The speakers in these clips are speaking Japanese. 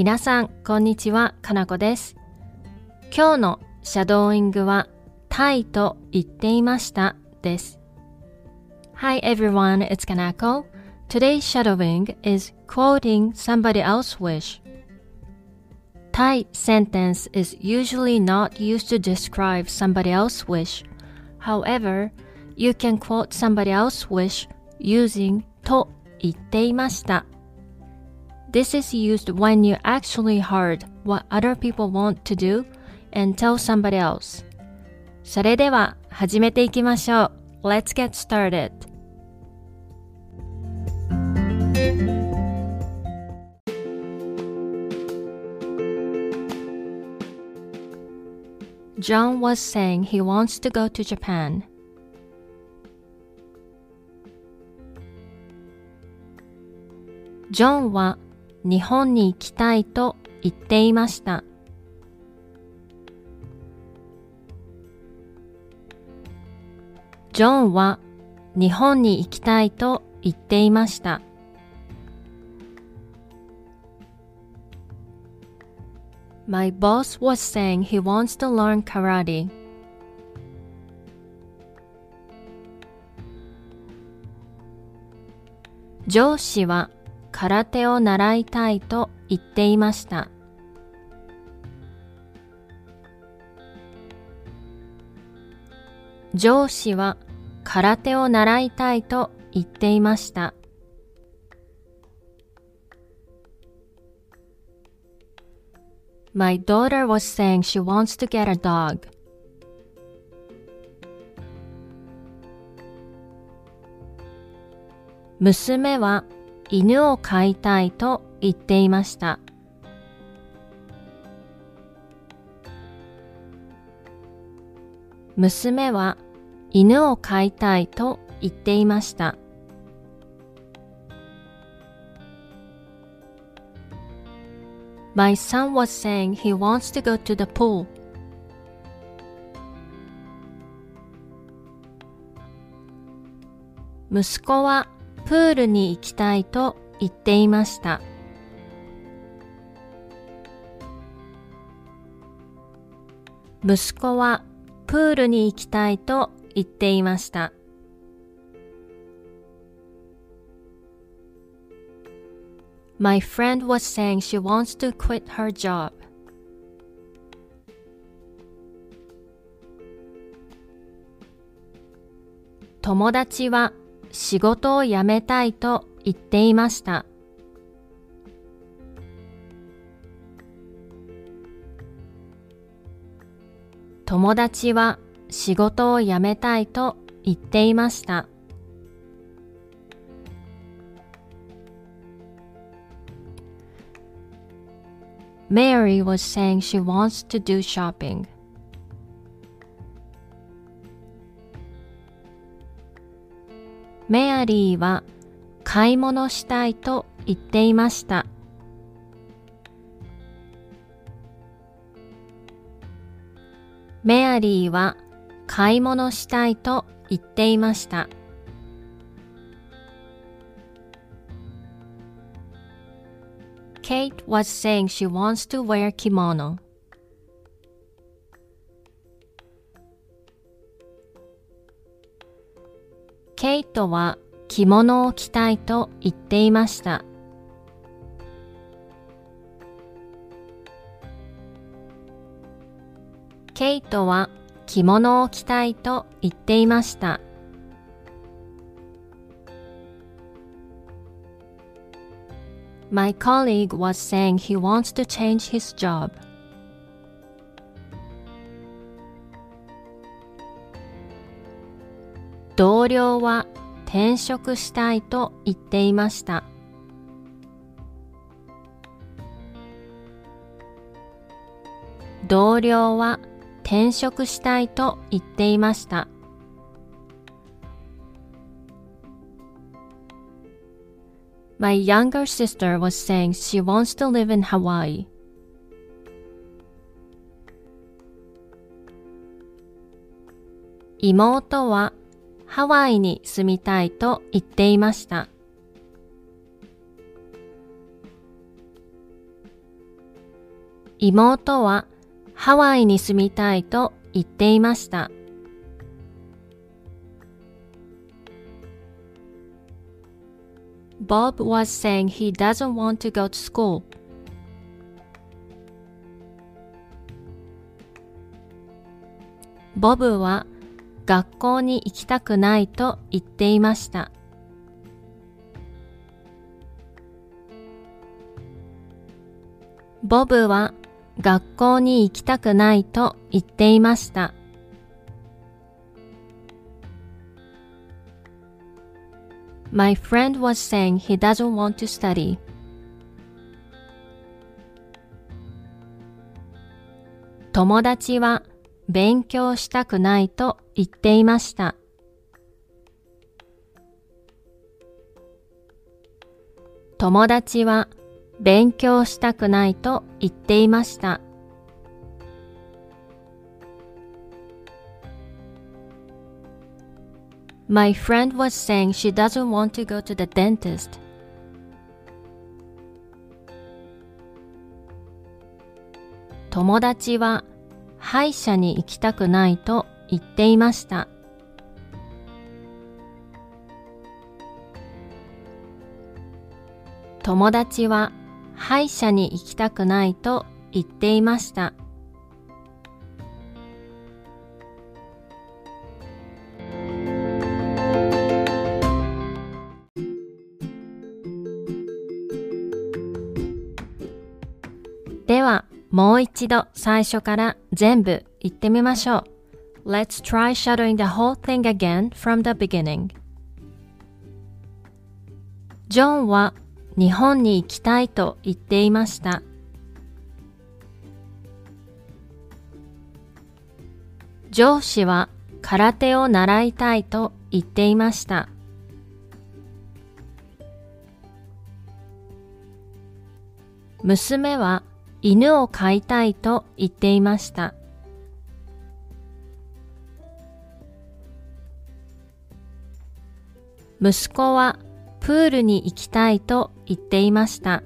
皆さん、こんにちは、かなこです。今日のシャドーイングは、タイと言っていましたです。Hi everyone, it's Kanako. Today's shadowing is quoting somebody else's wish. Thai sentence is usually not used to describe somebody else's wish. However, you can quote somebody else's wish using と言っていました。This is used when you actually heard what other people want to do and tell somebody else. それでは始めていきましょう。Let's get started. John was saying he wants to go to Japan. John は 日本に行きたいと言っていました。ジョンは日本に行きたいと言っていました。My boss was saying he wants to learn karate. 上司は空手を習いたいと言っていました。上司は空手を習いたいと言っていました。My daughter was saying she wants to get a dog. 娘は犬を飼いたいと言っていました。娘は犬を飼いたいと言っていました。My son was saying he wants to go to the pool. 息子はプールに行きたいと言っていました。息子はプールに行きたいと言っていました。My friend was saying she wants to quit her job. 友達は仕事を辞めたいと言っていました。友達は仕事を辞めたいと言っていました。Mary was saying she wants to do shopping. メアリーは買い物したいと言っていました。メアリーは買い物したいと言っていました。Kate was saying she wants to wear kimono. トは着物を着たいと言っていました。ケイトは着物を着たいと言っていました。My colleague was saying he wants to change his job. 同僚は転職したいと言っていました。同僚は転職したいと言っていました。My younger sister was saying she wants to live in Hawaii. 妹はハワイに住みたいと言っていました。妹はハワイに住みたいと言っていました。Bob was saying he doesn't want to go to school. ボブは学校に行きたくないと言っていました。ボブは学校に行きたくないと言っていました。My friend was saying he doesn't want to study. 友達は勉強したくないと言っていました。友達は勉強したくないと言っていました。My friend was saying she doesn't want to go to the dentist. 友達は歯医者に行きたくないと言っていました。友達は歯医者に行きたくないと言っていました。では、もう一度最初から全部言ってみましょう。Let's try shadowing the whole thing again from the beginning. ジョンは日本に行きたいと言っていました。上司は空手を習いたいと言っていました。娘は犬を飼いたいと言っていました。息子はプールに行きたいと言っていました。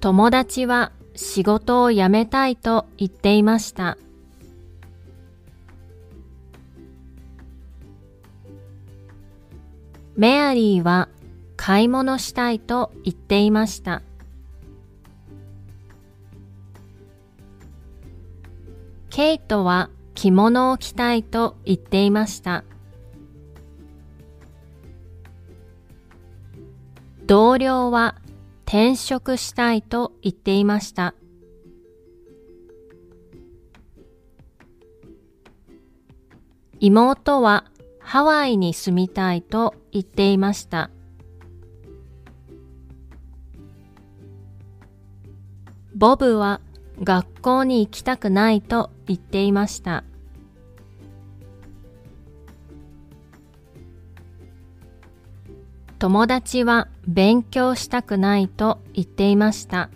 友達は仕事を辞めたいと言っていました。メアリーは買い物したいと言っていました。ケイトは着物を着たいと言っていました。同僚は転職したいと言っていました。妹はハワイに住みたいと言っていました。ボブは学校に行きたくないと言っていました。友達は勉強したくないと言っていました。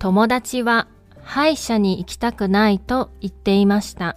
友達は歯医者に行きたくないと言っていました。